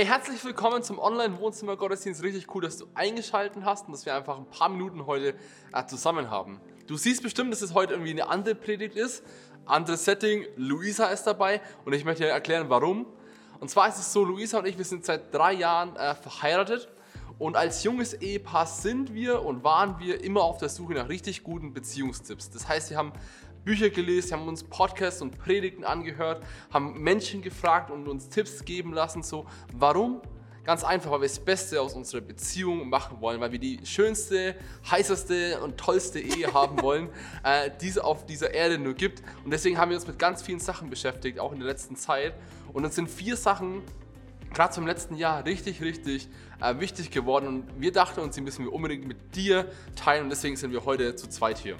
Hey, herzlich willkommen zum Online-Wohnzimmer-Gottesdienst. Richtig cool, dass du eingeschaltet hast und dass wir einfach ein paar Minuten heute äh, zusammen haben. Du siehst bestimmt, dass es heute irgendwie eine andere Predigt ist, anderes Setting. Luisa ist dabei und ich möchte dir erklären, warum. Und zwar ist es so, Luisa und ich, wir sind seit drei Jahren äh, verheiratet und als junges Ehepaar sind wir und waren wir immer auf der Suche nach richtig guten Beziehungstipps. Das heißt, wir haben Bücher gelesen, haben uns Podcasts und Predigten angehört, haben Menschen gefragt und uns Tipps geben lassen. So, warum? Ganz einfach, weil wir das Beste aus unserer Beziehung machen wollen, weil wir die schönste, heißeste und tollste Ehe haben wollen, äh, die es auf dieser Erde nur gibt. Und deswegen haben wir uns mit ganz vielen Sachen beschäftigt, auch in der letzten Zeit. Und uns sind vier Sachen gerade zum letzten Jahr richtig, richtig äh, wichtig geworden. Und wir dachten uns, die müssen wir unbedingt mit dir teilen. Und deswegen sind wir heute zu zweit hier.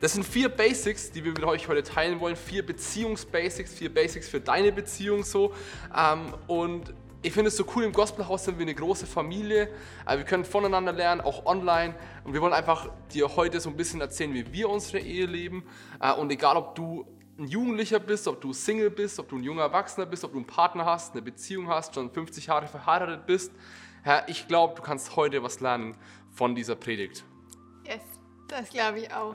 Das sind vier Basics, die wir mit euch heute teilen wollen. Vier Beziehungsbasics, vier Basics für deine Beziehung so. Ähm, und ich finde es so cool, im Gospelhaus sind wir eine große Familie. Äh, wir können voneinander lernen, auch online. Und wir wollen einfach dir heute so ein bisschen erzählen, wie wir unsere Ehe leben. Äh, und egal, ob du ein Jugendlicher bist, ob du Single bist, ob du ein junger Erwachsener bist, ob du einen Partner hast, eine Beziehung hast, schon 50 Jahre verheiratet bist, Herr, ich glaube, du kannst heute was lernen von dieser Predigt. Yes, das glaube ich auch.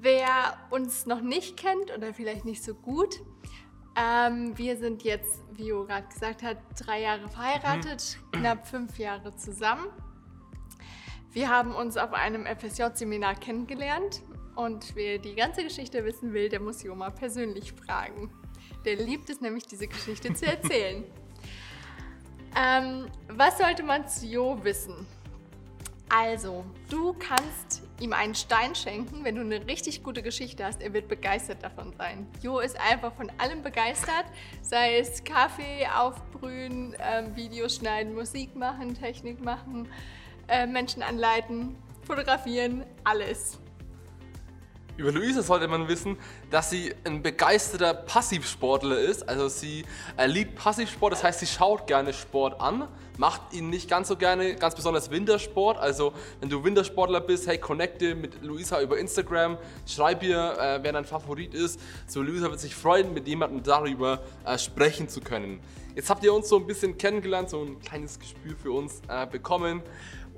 Wer uns noch nicht kennt oder vielleicht nicht so gut, ähm, wir sind jetzt, wie Jo gerade gesagt hat, drei Jahre verheiratet, mhm. knapp fünf Jahre zusammen. Wir haben uns auf einem FSJ-Seminar kennengelernt und wer die ganze Geschichte wissen will, der muss Joma persönlich fragen. Der liebt es nämlich, diese Geschichte zu erzählen. ähm, was sollte man zu Jo wissen? Also, du kannst ihm einen Stein schenken, wenn du eine richtig gute Geschichte hast. Er wird begeistert davon sein. Jo ist einfach von allem begeistert, sei es Kaffee aufbrühen, äh, Videos schneiden, Musik machen, Technik machen, äh, Menschen anleiten, fotografieren, alles. Über Luisa sollte man wissen, dass sie ein begeisterter Passivsportler ist. Also sie liebt Passivsport, das heißt, sie schaut gerne Sport an, macht ihn nicht ganz so gerne, ganz besonders Wintersport. Also wenn du Wintersportler bist, hey, connecte mit Luisa über Instagram, schreib ihr, äh, wer dein Favorit ist. So Luisa wird sich freuen, mit jemandem darüber äh, sprechen zu können. Jetzt habt ihr uns so ein bisschen kennengelernt, so ein kleines Gespür für uns äh, bekommen.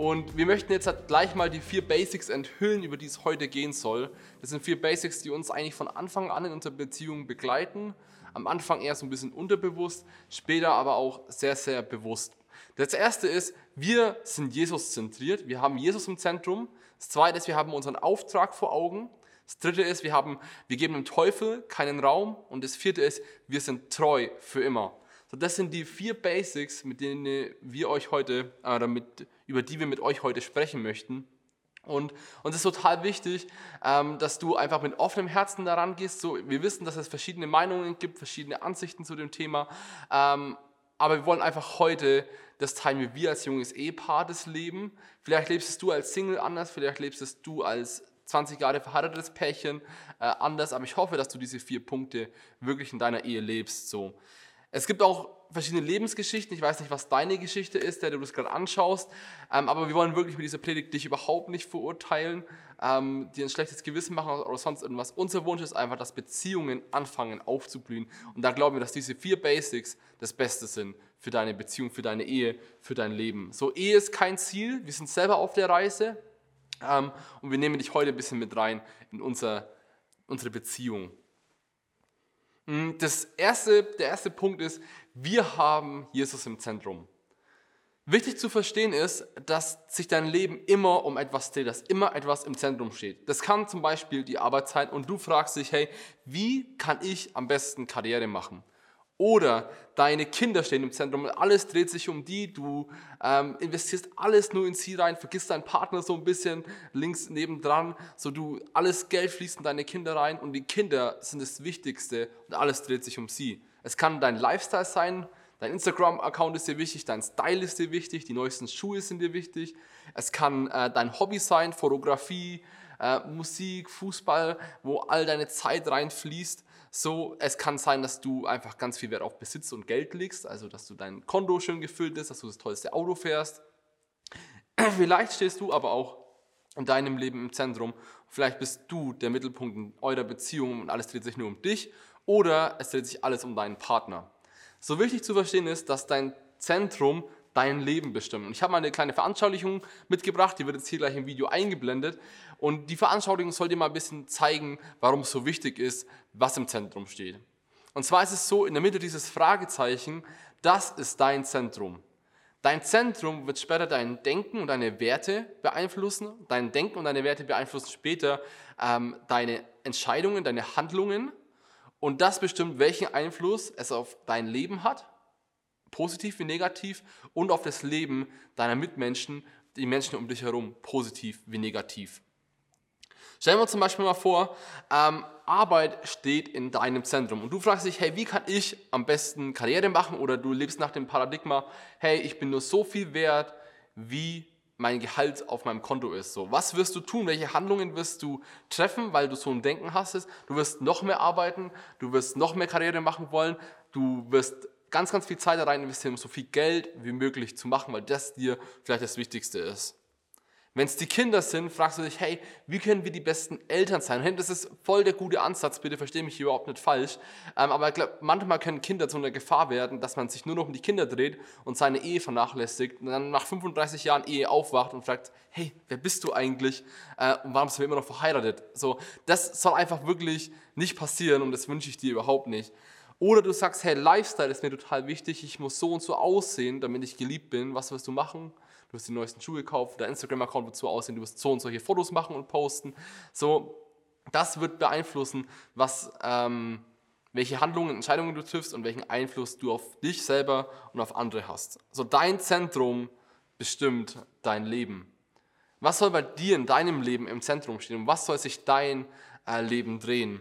Und wir möchten jetzt halt gleich mal die vier Basics enthüllen, über die es heute gehen soll. Das sind vier Basics, die uns eigentlich von Anfang an in unserer Beziehung begleiten. Am Anfang eher so ein bisschen unterbewusst, später aber auch sehr, sehr bewusst. Das erste ist, wir sind Jesus zentriert. Wir haben Jesus im Zentrum. Das zweite ist, wir haben unseren Auftrag vor Augen. Das dritte ist, wir, haben, wir geben dem Teufel keinen Raum. Und das vierte ist, wir sind treu für immer. So, das sind die vier Basics, mit denen wir euch heute, äh, mit, über die wir mit euch heute sprechen möchten. Und uns ist total wichtig, ähm, dass du einfach mit offenem Herzen daran gehst. So, wir wissen, dass es verschiedene Meinungen gibt, verschiedene Ansichten zu dem Thema. Ähm, aber wir wollen einfach heute das teilen, wie wir als junges Ehepaar das leben. Vielleicht lebst du als Single anders, vielleicht lebst du als 20 Jahre verheiratetes Pärchen äh, anders. Aber ich hoffe, dass du diese vier Punkte wirklich in deiner Ehe lebst. Es gibt auch verschiedene Lebensgeschichten. Ich weiß nicht, was deine Geschichte ist, der du das gerade anschaust. Ähm, aber wir wollen wirklich mit dieser Predigt dich überhaupt nicht verurteilen, ähm, dir ein schlechtes Gewissen machen oder sonst irgendwas. Unser Wunsch ist einfach, dass Beziehungen anfangen aufzublühen. Und da glauben wir, dass diese vier Basics das Beste sind für deine Beziehung, für deine Ehe, für dein Leben. So, Ehe ist kein Ziel. Wir sind selber auf der Reise. Ähm, und wir nehmen dich heute ein bisschen mit rein in unser, unsere Beziehung. Hm, das erste, der erste Punkt ist, wir haben Jesus im Zentrum. Wichtig zu verstehen ist, dass sich dein Leben immer um etwas dreht, dass immer etwas im Zentrum steht. Das kann zum Beispiel die Arbeit sein und du fragst dich, hey, wie kann ich am besten Karriere machen? Oder deine Kinder stehen im Zentrum und alles dreht sich um die. Du ähm, investierst alles nur in sie rein, vergisst deinen Partner so ein bisschen links nebendran, so du alles Geld fließt in deine Kinder rein und die Kinder sind das Wichtigste und alles dreht sich um sie. Es kann dein Lifestyle sein, dein Instagram-Account ist dir wichtig, dein Style ist dir wichtig, die neuesten Schuhe sind dir wichtig. Es kann äh, dein Hobby sein, Fotografie, äh, Musik, Fußball, wo all deine Zeit reinfließt. So, es kann sein, dass du einfach ganz viel Wert auf Besitz und Geld legst, also dass du dein Konto schön gefüllt ist, dass du das tollste Auto fährst. Vielleicht stehst du aber auch in deinem Leben im Zentrum. Vielleicht bist du der Mittelpunkt in eurer Beziehung und alles dreht sich nur um dich oder es dreht sich alles um deinen Partner. So wichtig zu verstehen ist, dass dein Zentrum dein Leben bestimmt. Und ich habe mal eine kleine Veranschaulichung mitgebracht, die wird jetzt hier gleich im Video eingeblendet. Und die Veranschaulichung soll dir mal ein bisschen zeigen, warum es so wichtig ist, was im Zentrum steht. Und zwar ist es so, in der Mitte dieses Fragezeichen, das ist dein Zentrum. Dein Zentrum wird später dein Denken und deine Werte beeinflussen. Dein Denken und deine Werte beeinflussen später ähm, deine Entscheidungen, deine Handlungen. Und das bestimmt, welchen Einfluss es auf dein Leben hat, positiv wie negativ, und auf das Leben deiner Mitmenschen, die Menschen um dich herum, positiv wie negativ. Stellen wir uns zum Beispiel mal vor, ähm, Arbeit steht in deinem Zentrum und du fragst dich, hey, wie kann ich am besten Karriere machen oder du lebst nach dem Paradigma, hey, ich bin nur so viel wert, wie mein Gehalt auf meinem Konto ist. So, was wirst du tun? Welche Handlungen wirst du treffen, weil du so ein Denken hast? Du wirst noch mehr arbeiten, du wirst noch mehr Karriere machen wollen, du wirst ganz, ganz viel Zeit da rein investieren, um so viel Geld wie möglich zu machen, weil das dir vielleicht das Wichtigste ist. Wenn es die Kinder sind, fragst du dich, hey, wie können wir die besten Eltern sein? Und das ist voll der gute Ansatz, bitte verstehe mich hier überhaupt nicht falsch. Ähm, aber ich glaub, manchmal können Kinder zu einer Gefahr werden, dass man sich nur noch um die Kinder dreht und seine Ehe vernachlässigt und dann nach 35 Jahren Ehe aufwacht und fragt, hey, wer bist du eigentlich äh, und warum sind wir immer noch verheiratet? So, das soll einfach wirklich nicht passieren und das wünsche ich dir überhaupt nicht. Oder du sagst, hey, Lifestyle ist mir total wichtig, ich muss so und so aussehen, damit ich geliebt bin. Was wirst du machen? Du hast die neuesten Schuhe gekauft, dein Instagram-Account wird so aussehen, du wirst so und solche Fotos machen und posten. So, das wird beeinflussen, was, ähm, welche Handlungen, Entscheidungen du triffst und welchen Einfluss du auf dich selber und auf andere hast. So, dein Zentrum bestimmt dein Leben. Was soll bei dir in deinem Leben im Zentrum stehen und was soll sich dein äh, Leben drehen?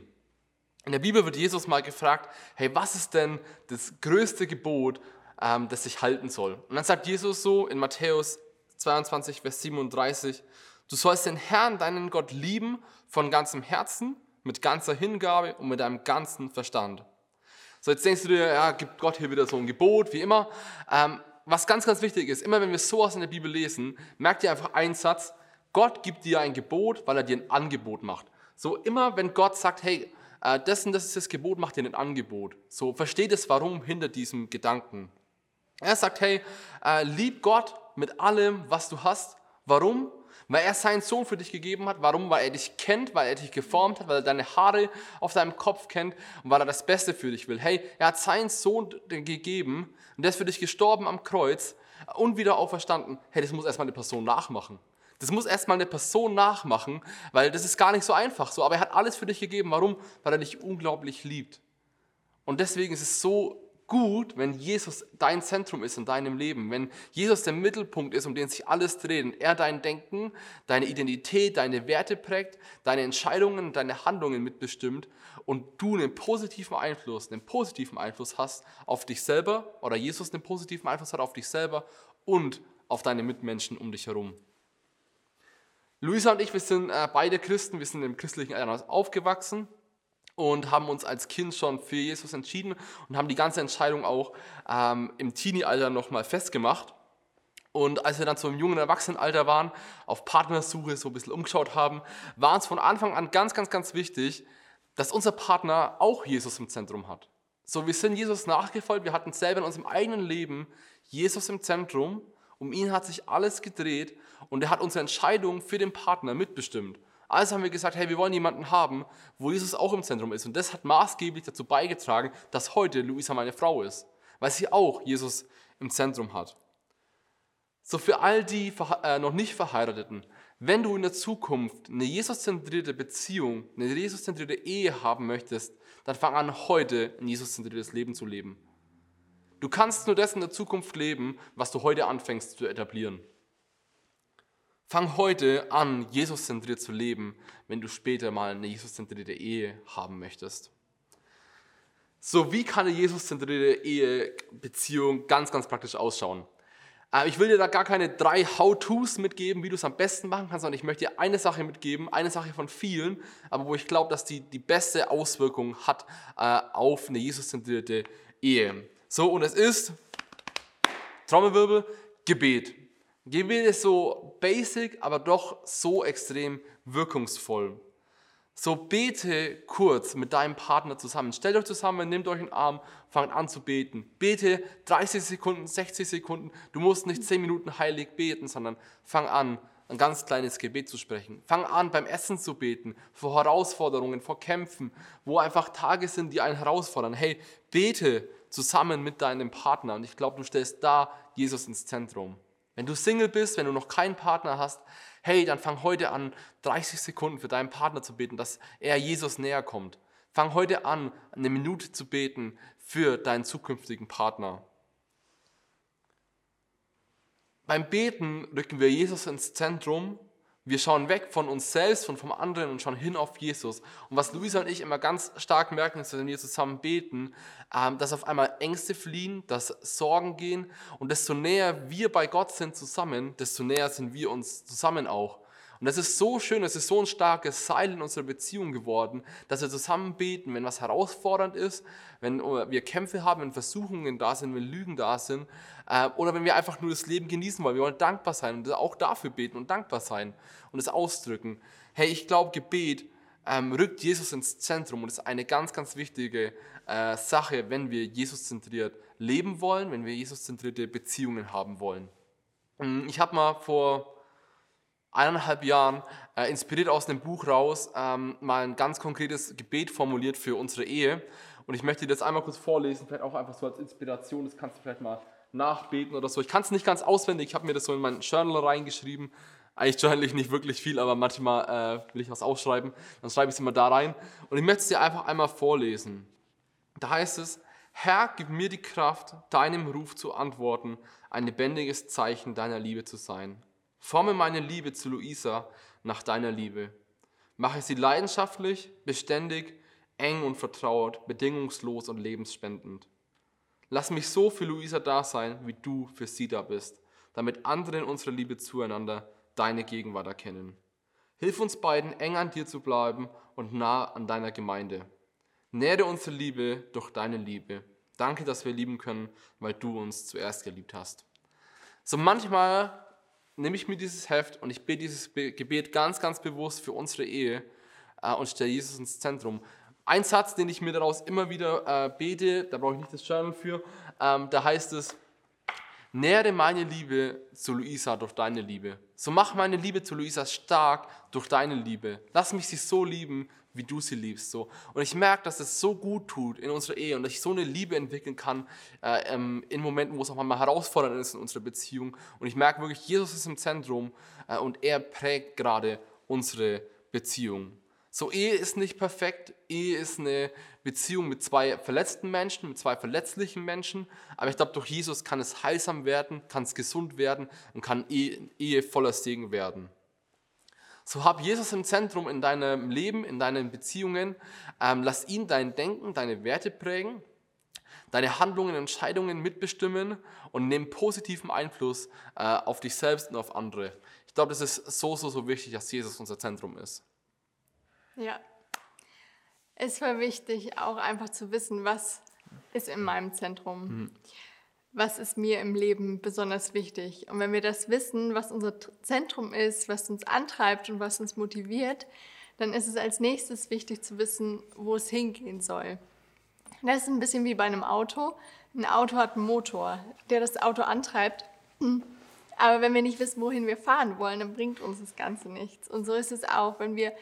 In der Bibel wird Jesus mal gefragt, hey, was ist denn das größte Gebot, ähm, das sich halten soll. Und dann sagt Jesus so in Matthäus 22, Vers 37, du sollst den Herrn, deinen Gott, lieben von ganzem Herzen, mit ganzer Hingabe und mit deinem ganzen Verstand. So, jetzt denkst du dir, ja, gibt Gott hier wieder so ein Gebot, wie immer. Ähm, was ganz, ganz wichtig ist, immer wenn wir sowas in der Bibel lesen, merkt ihr einfach einen Satz, Gott gibt dir ein Gebot, weil er dir ein Angebot macht. So immer, wenn Gott sagt, hey, äh, das und das ist das Gebot, macht dir ein Angebot. So versteht es, warum hinter diesem Gedanken. Er sagt, hey, äh, lieb Gott mit allem, was du hast. Warum? Weil er seinen Sohn für dich gegeben hat. Warum? Weil er dich kennt, weil er dich geformt hat, weil er deine Haare auf deinem Kopf kennt und weil er das Beste für dich will. Hey, er hat seinen Sohn gegeben und der ist für dich gestorben am Kreuz und wieder auferstanden. Hey, das muss erstmal eine Person nachmachen. Das muss erstmal eine Person nachmachen, weil das ist gar nicht so einfach so. Aber er hat alles für dich gegeben. Warum? Weil er dich unglaublich liebt. Und deswegen ist es so gut, wenn Jesus dein Zentrum ist in deinem Leben, wenn Jesus der Mittelpunkt ist, um den sich alles dreht und er dein Denken, deine Identität, deine Werte prägt, deine Entscheidungen, deine Handlungen mitbestimmt und du einen positiven Einfluss, einen positiven Einfluss hast auf dich selber oder Jesus einen positiven Einfluss hat auf dich selber und auf deine Mitmenschen um dich herum. Luisa und ich, wir sind äh, beide Christen, wir sind im christlichen Elternhaus aufgewachsen und haben uns als Kind schon für Jesus entschieden und haben die ganze Entscheidung auch ähm, im Teenie-Alter nochmal festgemacht. Und als wir dann so im jungen Erwachsenenalter waren, auf Partnersuche so ein bisschen umgeschaut haben, war uns von Anfang an ganz, ganz, ganz wichtig, dass unser Partner auch Jesus im Zentrum hat. So, wir sind Jesus nachgefolgt, wir hatten selber in unserem eigenen Leben Jesus im Zentrum, um ihn hat sich alles gedreht und er hat unsere Entscheidung für den Partner mitbestimmt. Also haben wir gesagt, hey, wir wollen jemanden haben, wo Jesus auch im Zentrum ist. Und das hat maßgeblich dazu beigetragen, dass heute Luisa meine Frau ist, weil sie auch Jesus im Zentrum hat. So für all die äh, noch nicht Verheirateten, wenn du in der Zukunft eine Jesus-zentrierte Beziehung, eine Jesus-zentrierte Ehe haben möchtest, dann fang an, heute ein Jesus-zentriertes Leben zu leben. Du kannst nur das in der Zukunft leben, was du heute anfängst zu etablieren. Fang heute an, Jesus-zentriert zu leben, wenn du später mal eine Jesus-zentrierte Ehe haben möchtest. So, wie kann eine Jesus-zentrierte Ehebeziehung ganz, ganz praktisch ausschauen? Äh, ich will dir da gar keine drei How-Tos mitgeben, wie du es am besten machen kannst, sondern ich möchte dir eine Sache mitgeben, eine Sache von vielen, aber wo ich glaube, dass die die beste Auswirkung hat äh, auf eine Jesus-zentrierte Ehe. So, und es ist, Trommelwirbel, Gebet. Gebet ist so basic, aber doch so extrem wirkungsvoll. So bete kurz mit deinem Partner zusammen. Stellt euch zusammen, nehmt euch einen Arm, fangt an zu beten. Bete 30 Sekunden, 60 Sekunden. Du musst nicht 10 Minuten heilig beten, sondern fang an, ein ganz kleines Gebet zu sprechen. Fang an, beim Essen zu beten, vor Herausforderungen, vor Kämpfen, wo einfach Tage sind, die einen herausfordern. Hey, bete zusammen mit deinem Partner und ich glaube, du stellst da Jesus ins Zentrum. Wenn du Single bist, wenn du noch keinen Partner hast, hey, dann fang heute an, 30 Sekunden für deinen Partner zu beten, dass er Jesus näher kommt. Fang heute an, eine Minute zu beten für deinen zukünftigen Partner. Beim Beten rücken wir Jesus ins Zentrum wir schauen weg von uns selbst und vom anderen und schauen hin auf Jesus. Und was Luisa und ich immer ganz stark merken, ist, wenn wir zusammen beten, ähm, dass auf einmal Ängste fliehen, dass Sorgen gehen. Und desto näher wir bei Gott sind zusammen, desto näher sind wir uns zusammen auch. Und das ist so schön, es ist so ein starkes Seil in unserer Beziehung geworden, dass wir zusammen beten, wenn was herausfordernd ist, wenn wir Kämpfe haben, wenn Versuchungen da sind, wenn Lügen da sind, äh, oder wenn wir einfach nur das Leben genießen wollen. Wir wollen dankbar sein und auch dafür beten und dankbar sein und es ausdrücken. Hey, ich glaube, Gebet ähm, rückt Jesus ins Zentrum und ist eine ganz, ganz wichtige äh, Sache, wenn wir Jesus zentriert leben wollen, wenn wir Jesus zentrierte Beziehungen haben wollen. Hm, ich habe mal vor eineinhalb Jahren, äh, inspiriert aus einem Buch raus, ähm, mal ein ganz konkretes Gebet formuliert für unsere Ehe. Und ich möchte dir das einmal kurz vorlesen, vielleicht auch einfach so als Inspiration, das kannst du vielleicht mal nachbeten oder so. Ich kann es nicht ganz auswendig, ich habe mir das so in mein Journal reingeschrieben. Eigentlich journal ich nicht wirklich viel, aber manchmal äh, will ich was aufschreiben, dann schreibe ich es immer da rein. Und ich möchte es dir einfach einmal vorlesen. Da heißt es, Herr, gib mir die Kraft, deinem Ruf zu antworten, ein lebendiges Zeichen deiner Liebe zu sein. Forme meine Liebe zu Luisa nach deiner Liebe. Mache sie leidenschaftlich, beständig, eng und vertraut, bedingungslos und lebensspendend. Lass mich so für Luisa da sein, wie du für sie da bist, damit andere in unserer Liebe zueinander deine Gegenwart erkennen. Hilf uns beiden, eng an dir zu bleiben und nah an deiner Gemeinde. Nähre unsere Liebe durch deine Liebe. Danke, dass wir lieben können, weil du uns zuerst geliebt hast. So manchmal nehme ich mir dieses Heft und ich bete dieses Gebet ganz, ganz bewusst für unsere Ehe äh, und stelle Jesus ins Zentrum. Ein Satz, den ich mir daraus immer wieder äh, bete, da brauche ich nicht das Journal für, ähm, da heißt es, nähre meine Liebe zu Luisa durch deine Liebe. So mach meine Liebe zu Luisa stark durch deine Liebe. Lass mich sie so lieben, wie du sie liebst. So. Und ich merke, dass es so gut tut in unserer Ehe und dass ich so eine Liebe entwickeln kann äh, ähm, in Momenten, wo es auch mal herausfordernd ist in unserer Beziehung. Und ich merke wirklich, Jesus ist im Zentrum äh, und er prägt gerade unsere Beziehung. So, Ehe ist nicht perfekt. Ehe ist eine Beziehung mit zwei verletzten Menschen, mit zwei verletzlichen Menschen. Aber ich glaube, durch Jesus kann es heilsam werden, kann es gesund werden und kann Ehe, Ehe voller Segen werden. So hab Jesus im Zentrum in deinem Leben, in deinen Beziehungen. Ähm, lass ihn dein Denken, deine Werte prägen, deine Handlungen, Entscheidungen mitbestimmen und nimm positiven Einfluss äh, auf dich selbst und auf andere. Ich glaube, das ist so, so, so wichtig, dass Jesus unser Zentrum ist. Ja, es war wichtig, auch einfach zu wissen, was ist in meinem Zentrum. Mhm was ist mir im Leben besonders wichtig. Und wenn wir das wissen, was unser Zentrum ist, was uns antreibt und was uns motiviert, dann ist es als nächstes wichtig zu wissen, wo es hingehen soll. Das ist ein bisschen wie bei einem Auto. Ein Auto hat einen Motor, der das Auto antreibt. Aber wenn wir nicht wissen, wohin wir fahren wollen, dann bringt uns das Ganze nichts. Und so ist es auch, wenn wir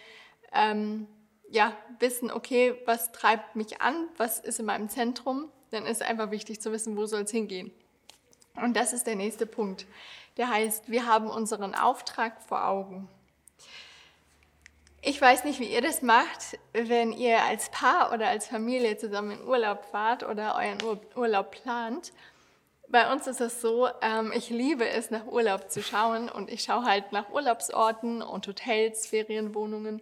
ähm, ja, wissen, okay, was treibt mich an, was ist in meinem Zentrum, dann ist einfach wichtig zu wissen, wo soll es hingehen. Und das ist der nächste Punkt. Der heißt, wir haben unseren Auftrag vor Augen. Ich weiß nicht, wie ihr das macht, wenn ihr als Paar oder als Familie zusammen in Urlaub fahrt oder euren Urlaub plant. Bei uns ist es so, ähm, ich liebe es, nach Urlaub zu schauen und ich schaue halt nach Urlaubsorten und Hotels, Ferienwohnungen.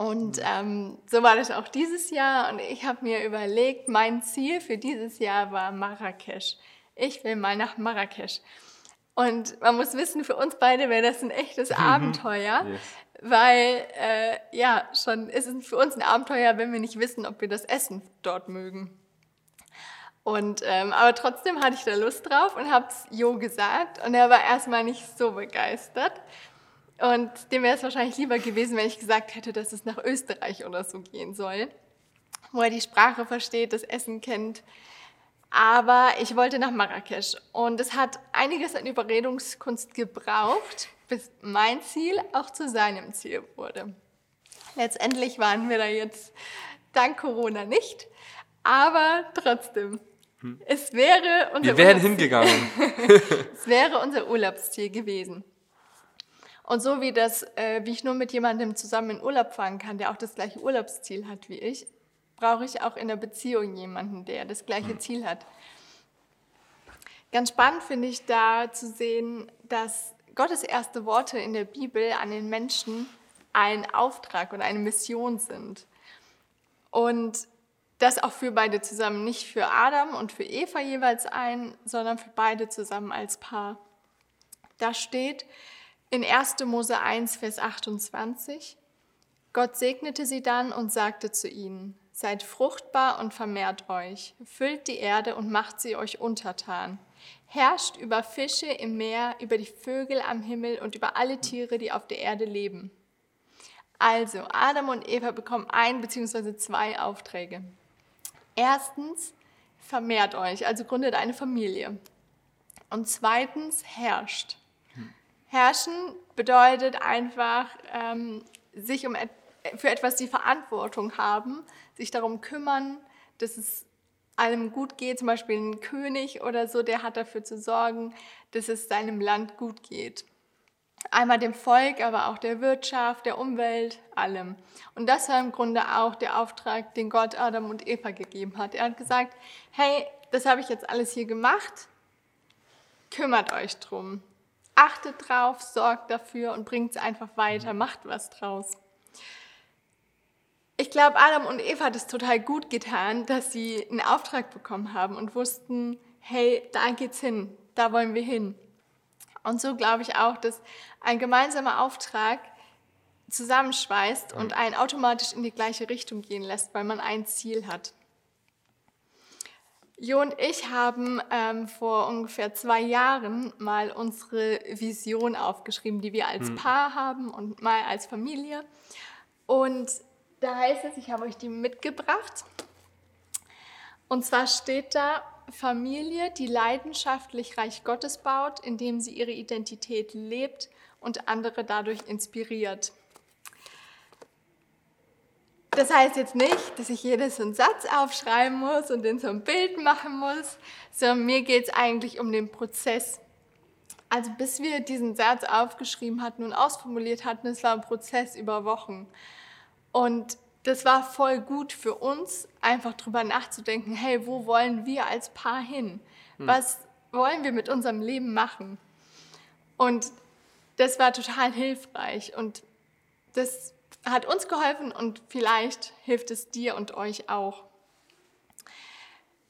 Und ähm, so war das auch dieses Jahr. Und ich habe mir überlegt, mein Ziel für dieses Jahr war Marrakesch. Ich will mal nach Marrakesch. Und man muss wissen, für uns beide wäre das ein echtes mhm. Abenteuer, yes. weil äh, ja, schon ist es für uns ein Abenteuer, wenn wir nicht wissen, ob wir das Essen dort mögen. Und ähm, aber trotzdem hatte ich da Lust drauf und habe es Jo gesagt und er war erstmal nicht so begeistert Und dem wäre es wahrscheinlich lieber gewesen, wenn ich gesagt hätte, dass es nach Österreich oder so gehen soll, wo er die Sprache versteht, das Essen kennt. Aber ich wollte nach Marrakesch und es hat einiges an Überredungskunst gebraucht, bis mein Ziel auch zu seinem Ziel wurde. Letztendlich waren wir da jetzt dank Corona nicht, aber trotzdem. Hm. Es wäre unser Wir wären hingegangen. es wäre unser Urlaubsziel gewesen. Und so wie das, äh, wie ich nur mit jemandem zusammen in Urlaub fahren kann, der auch das gleiche Urlaubsziel hat wie ich, brauche ich auch in der Beziehung jemanden, der das gleiche hm. Ziel hat. Ganz spannend finde ich da zu sehen, dass Gottes erste Worte in der Bibel an den Menschen ein Auftrag und eine Mission sind. Und das auch für beide zusammen, nicht für Adam und für Eva jeweils ein, sondern für beide zusammen als Paar. Da steht, in 1. Mose 1, Vers 28, Gott segnete sie dann und sagte zu ihnen, Seid fruchtbar und vermehrt euch, füllt die Erde und macht sie euch untertan. Herrscht über Fische im Meer, über die Vögel am Himmel und über alle Tiere, die auf der Erde leben. Also, Adam und Eva bekommen ein bzw. zwei Aufträge. Erstens, vermehrt euch, also gründet eine Familie. Und zweitens, herrscht. Herrschen bedeutet einfach, ähm, sich um et für etwas die Verantwortung haben, sich darum kümmern, dass es allem gut geht. Zum Beispiel ein König oder so, der hat dafür zu sorgen, dass es seinem Land gut geht. Einmal dem Volk, aber auch der Wirtschaft, der Umwelt, allem. Und das war im Grunde auch der Auftrag, den Gott Adam und Eva gegeben hat. Er hat gesagt, hey, das habe ich jetzt alles hier gemacht, kümmert euch drum achtet drauf, sorgt dafür und bringt es einfach weiter, macht was draus. Ich glaube, Adam und Eva hat es total gut getan, dass sie einen Auftrag bekommen haben und wussten, hey, da geht's hin, da wollen wir hin. Und so glaube ich auch, dass ein gemeinsamer Auftrag zusammenschweißt und einen automatisch in die gleiche Richtung gehen lässt, weil man ein Ziel hat. Jo und ich haben ähm, vor ungefähr zwei Jahren mal unsere Vision aufgeschrieben, die wir als hm. Paar haben und mal als Familie. Und da heißt es, ich habe euch die mitgebracht. Und zwar steht da Familie, die leidenschaftlich Reich Gottes baut, indem sie ihre Identität lebt und andere dadurch inspiriert. Das heißt jetzt nicht, dass ich jedes so einen Satz aufschreiben muss und den so ein Bild machen muss, sondern mir geht es eigentlich um den Prozess. Also bis wir diesen Satz aufgeschrieben hatten und ausformuliert hatten, es war ein Prozess über Wochen. Und das war voll gut für uns, einfach drüber nachzudenken, hey, wo wollen wir als Paar hin? Hm. Was wollen wir mit unserem Leben machen? Und das war total hilfreich und das hat uns geholfen und vielleicht hilft es dir und euch auch.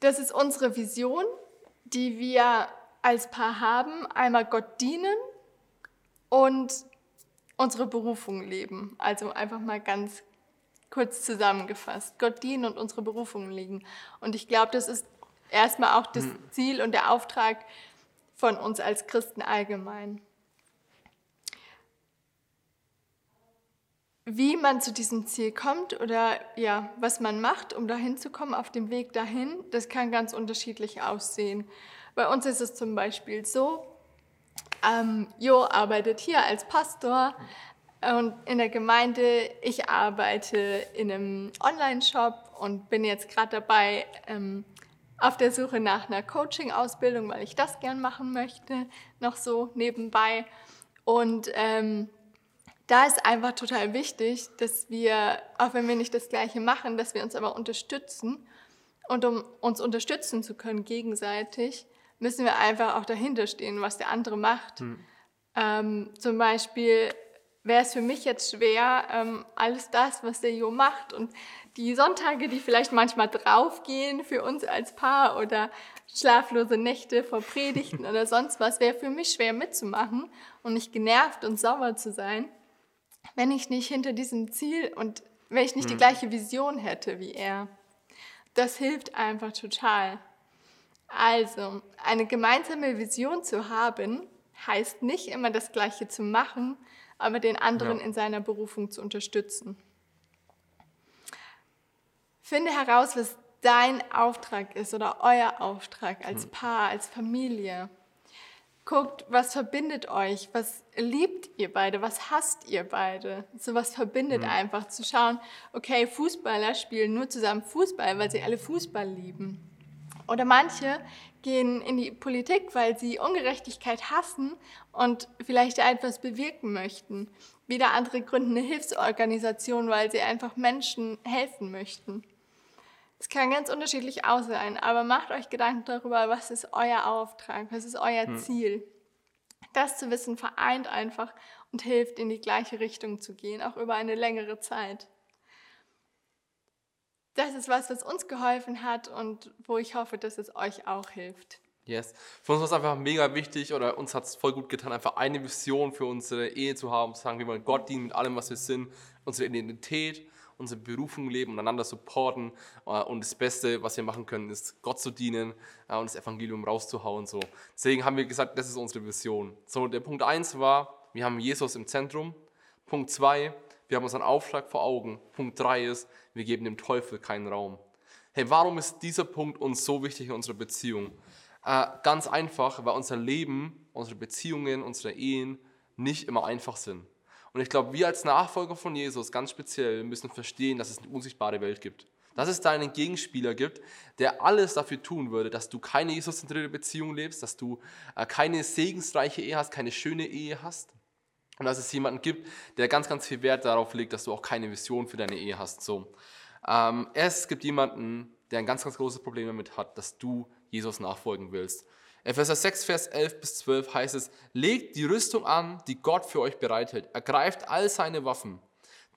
Das ist unsere Vision, die wir als Paar haben. Einmal Gott dienen und unsere Berufung leben. Also einfach mal ganz kurz zusammengefasst. Gott dienen und unsere Berufung leben. Und ich glaube, das ist erstmal auch das hm. Ziel und der Auftrag von uns als Christen allgemein. Wie man zu diesem Ziel kommt oder ja, was man macht, um dahin zu kommen, auf dem Weg dahin, das kann ganz unterschiedlich aussehen. Bei uns ist es zum Beispiel so, ähm, Jo arbeitet hier als Pastor und in der Gemeinde, ich arbeite in einem Online-Shop und bin jetzt gerade dabei, ähm, auf der Suche nach einer Coaching-Ausbildung, weil ich das gern machen möchte, noch so nebenbei. Und ähm, da ist einfach total wichtig, dass wir, auch wenn wir nicht das Gleiche machen, dass wir uns aber unterstützen. Und um uns unterstützen zu können gegenseitig, müssen wir einfach auch dahinter stehen, was der andere macht. Hm. Ähm, zum Beispiel wäre es für mich jetzt schwer, ähm, alles das, was der Jo macht und die Sonntage, die vielleicht manchmal draufgehen für uns als Paar oder schlaflose Nächte vor Predigten oder sonst was, wäre für mich schwer mitzumachen und nicht genervt und sauer zu sein wenn ich nicht hinter diesem Ziel und wenn ich nicht mhm. die gleiche Vision hätte wie er. Das hilft einfach total. Also, eine gemeinsame Vision zu haben, heißt nicht immer das Gleiche zu machen, aber den anderen ja. in seiner Berufung zu unterstützen. Finde heraus, was dein Auftrag ist oder euer Auftrag als hm. Paar, als Familie. Guckt, was verbindet euch, was liebt ihr beide, was hasst ihr beide. So was verbindet mhm. einfach zu schauen, okay, Fußballer spielen nur zusammen Fußball, weil sie alle Fußball lieben. Oder manche gehen in die Politik, weil sie Ungerechtigkeit hassen und vielleicht etwas bewirken möchten. Wieder andere gründen eine Hilfsorganisation, weil sie einfach Menschen helfen möchten. Es kann ganz unterschiedlich aussehen, aber macht euch Gedanken darüber, was ist euer Auftrag, was ist euer hm. Ziel. Das zu wissen vereint einfach und hilft, in die gleiche Richtung zu gehen, auch über eine längere Zeit. Das ist was, was uns geholfen hat und wo ich hoffe, dass es euch auch hilft. Yes. Für uns war es einfach mega wichtig oder uns hat es voll gut getan, einfach eine Vision für unsere Ehe zu haben, zu sagen, wir wollen Gott dienen mit allem, was wir sind, unsere Identität unsere Berufung leben und einander supporten. Äh, und das Beste, was wir machen können, ist Gott zu dienen äh, und das Evangelium rauszuhauen. So. Deswegen haben wir gesagt, das ist unsere Vision. So, der Punkt 1 war, wir haben Jesus im Zentrum. Punkt 2, wir haben unseren Auftrag vor Augen. Punkt 3 ist, wir geben dem Teufel keinen Raum. Hey, warum ist dieser Punkt uns so wichtig in unserer Beziehung? Äh, ganz einfach, weil unser Leben, unsere Beziehungen, unsere Ehen nicht immer einfach sind. Und ich glaube, wir als Nachfolger von Jesus ganz speziell müssen verstehen, dass es eine unsichtbare Welt gibt. Dass es da einen Gegenspieler gibt, der alles dafür tun würde, dass du keine Jesus-zentrierte Beziehung lebst, dass du äh, keine segensreiche Ehe hast, keine schöne Ehe hast. Und dass es jemanden gibt, der ganz, ganz viel Wert darauf legt, dass du auch keine Vision für deine Ehe hast. So. Ähm, es gibt jemanden, der ein ganz, ganz großes Problem damit hat, dass du Jesus nachfolgen willst. Epheser 6, Vers 11 bis 12 heißt es, legt die Rüstung an, die Gott für euch bereithält, ergreift all seine Waffen.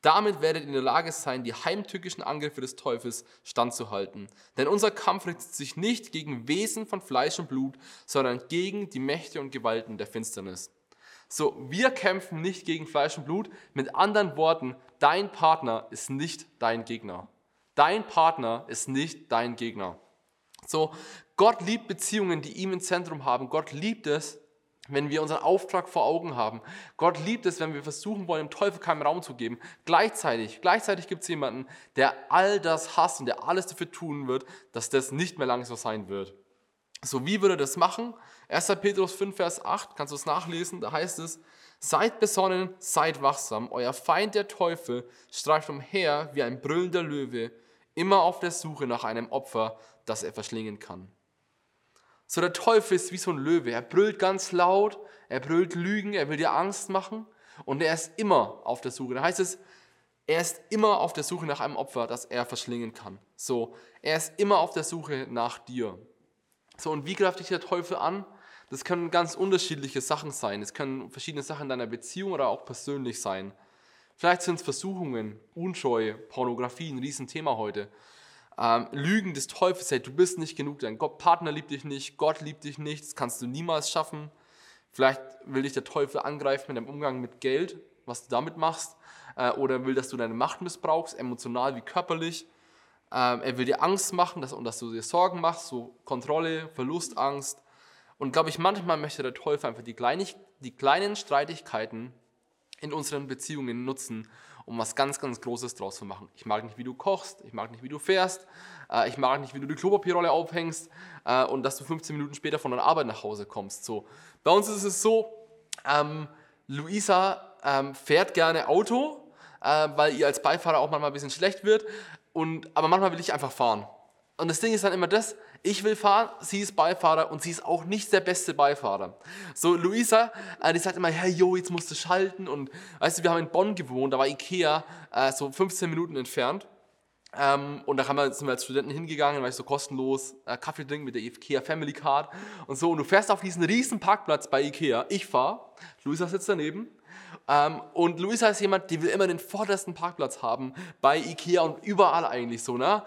Damit werdet ihr in der Lage sein, die heimtückischen Angriffe des Teufels standzuhalten. Denn unser Kampf richtet sich nicht gegen Wesen von Fleisch und Blut, sondern gegen die Mächte und Gewalten der Finsternis. So, wir kämpfen nicht gegen Fleisch und Blut. Mit anderen Worten, dein Partner ist nicht dein Gegner. Dein Partner ist nicht dein Gegner. So, Gott liebt Beziehungen, die ihm im Zentrum haben. Gott liebt es, wenn wir unseren Auftrag vor Augen haben. Gott liebt es, wenn wir versuchen wollen, dem Teufel keinen Raum zu geben. Gleichzeitig, gleichzeitig gibt es jemanden, der all das hasst und der alles dafür tun wird, dass das nicht mehr lange so sein wird. So, wie würde das machen? 1. Petrus 5, Vers 8, kannst du es nachlesen, da heißt es, Seid besonnen, seid wachsam, euer Feind der Teufel streift umher wie ein brüllender Löwe, immer auf der Suche nach einem Opfer, das er verschlingen kann. So der Teufel ist wie so ein Löwe. Er brüllt ganz laut, er brüllt Lügen, er will dir Angst machen und er ist immer auf der Suche. Da heißt es, er ist immer auf der Suche nach einem Opfer, das er verschlingen kann. So, er ist immer auf der Suche nach dir. So, und wie greift dich der Teufel an? Das können ganz unterschiedliche Sachen sein. Es können verschiedene Sachen in deiner Beziehung oder auch persönlich sein. Vielleicht sind es Versuchungen, Unscheu, Pornografie, ein Riesenthema heute. Ähm, Lügen des Teufels, hey, du bist nicht genug, dein Gott, Partner liebt dich nicht, Gott liebt dich nicht, das kannst du niemals schaffen. Vielleicht will dich der Teufel angreifen mit deinem Umgang mit Geld, was du damit machst, äh, oder will, dass du deine Macht missbrauchst, emotional wie körperlich. Ähm, er will dir Angst machen dass, und dass du dir Sorgen machst, so Kontrolle, Verlustangst. Und glaube ich, manchmal möchte der Teufel einfach die, kleinig, die kleinen Streitigkeiten in unseren Beziehungen nutzen, um was ganz, ganz Großes draus zu machen. Ich mag nicht, wie du kochst, ich mag nicht, wie du fährst, äh, ich mag nicht, wie du die Klopapierrolle aufhängst äh, und dass du 15 Minuten später von der Arbeit nach Hause kommst. So. Bei uns ist es so, ähm, Luisa ähm, fährt gerne Auto, äh, weil ihr als Beifahrer auch manchmal ein bisschen schlecht wird, und, aber manchmal will ich einfach fahren. Und das Ding ist dann immer das, ich will fahren, sie ist Beifahrer und sie ist auch nicht der beste Beifahrer. So, Luisa, äh, die sagt immer, hey, jo, jetzt musst du schalten. Und weißt du, wir haben in Bonn gewohnt, da war Ikea äh, so 15 Minuten entfernt. Ähm, und da haben wir, sind wir als Studenten hingegangen, weil ich so kostenlos äh, Kaffee trinken mit der Ikea Family Card und so. Und du fährst auf diesen riesen Parkplatz bei Ikea. Ich fahre, Luisa sitzt daneben. Ähm, und Luisa ist jemand, die will immer den vordersten Parkplatz haben bei Ikea und überall eigentlich so, ne?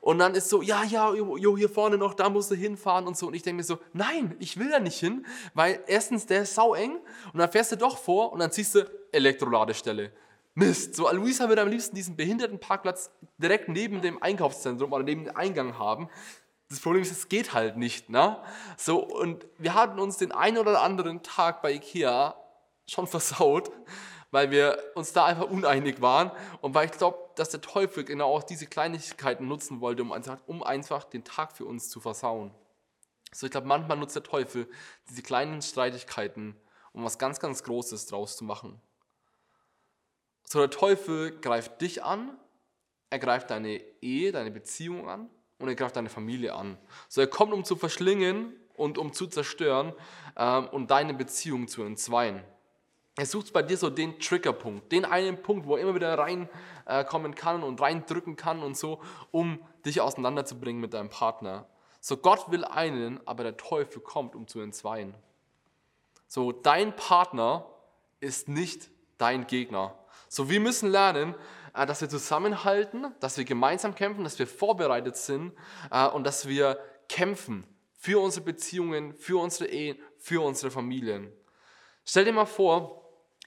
Und dann ist so, ja, ja, jo, hier vorne noch, da musst du hinfahren und so. Und ich denke mir so, nein, ich will da nicht hin, weil erstens, der ist sau eng und dann fährst du doch vor und dann ziehst du Elektroladestelle. Mist. So, Luisa würde am liebsten diesen Behindertenparkplatz direkt neben dem Einkaufszentrum oder neben dem Eingang haben. Das Problem ist, es geht halt nicht, ne? So, und wir hatten uns den einen oder anderen Tag bei Ikea schon versaut, weil wir uns da einfach uneinig waren und weil ich glaube, dass der Teufel genau auch diese Kleinigkeiten nutzen wollte, um einfach, um einfach den Tag für uns zu versauen. So, ich glaube, manchmal nutzt der Teufel diese kleinen Streitigkeiten, um was ganz, ganz Großes draus zu machen. So, der Teufel greift dich an, er greift deine Ehe, deine Beziehung an und er greift deine Familie an. So, er kommt, um zu verschlingen und um zu zerstören ähm, und deine Beziehung zu entzweien. Er sucht bei dir so den Triggerpunkt, den einen Punkt, wo er immer wieder reinkommen äh, kann und reindrücken kann und so, um dich auseinanderzubringen mit deinem Partner. So, Gott will einen, aber der Teufel kommt, um zu entzweien. So, dein Partner ist nicht dein Gegner. So, wir müssen lernen, äh, dass wir zusammenhalten, dass wir gemeinsam kämpfen, dass wir vorbereitet sind äh, und dass wir kämpfen für unsere Beziehungen, für unsere Ehen, für unsere Familien. Stell dir mal vor,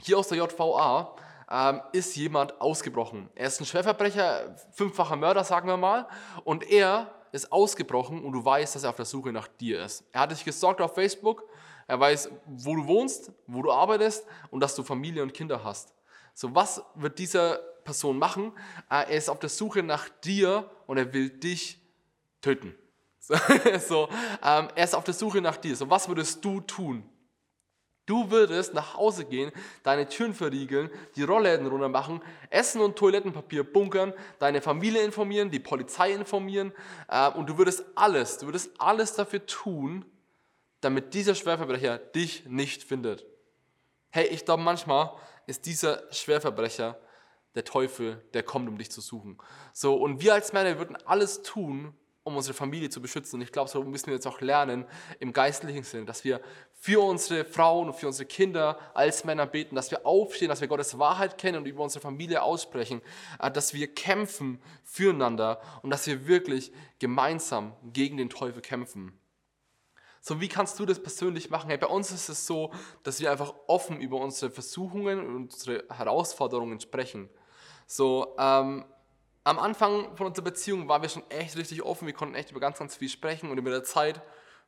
hier aus der JVA ähm, ist jemand ausgebrochen. Er ist ein Schwerverbrecher, fünffacher Mörder, sagen wir mal, und er ist ausgebrochen und du weißt, dass er auf der Suche nach dir ist. Er hat dich gesorgt auf Facebook, er weiß, wo du wohnst, wo du arbeitest und dass du Familie und Kinder hast. So, was wird diese Person machen? Äh, er ist auf der Suche nach dir und er will dich töten. So, so ähm, er ist auf der Suche nach dir. So, was würdest du tun? Du würdest nach Hause gehen, deine Türen verriegeln, die Rollläden runter machen, Essen und Toilettenpapier bunkern, deine Familie informieren, die Polizei informieren äh, und du würdest alles, du würdest alles dafür tun, damit dieser Schwerverbrecher dich nicht findet. Hey, ich glaube manchmal ist dieser Schwerverbrecher der Teufel, der kommt, um dich zu suchen. So und wir als Männer würden alles tun, um unsere Familie zu beschützen. Und ich glaube, so müssen wir jetzt auch lernen im geistlichen Sinne, dass wir für unsere Frauen und für unsere Kinder als Männer beten, dass wir aufstehen, dass wir Gottes Wahrheit kennen und über unsere Familie aussprechen, äh, dass wir kämpfen füreinander und dass wir wirklich gemeinsam gegen den Teufel kämpfen. So, wie kannst du das persönlich machen? Hey, bei uns ist es so, dass wir einfach offen über unsere Versuchungen und unsere Herausforderungen sprechen. So, ähm, am Anfang von unserer Beziehung waren wir schon echt richtig offen, wir konnten echt über ganz, ganz viel sprechen und über der Zeit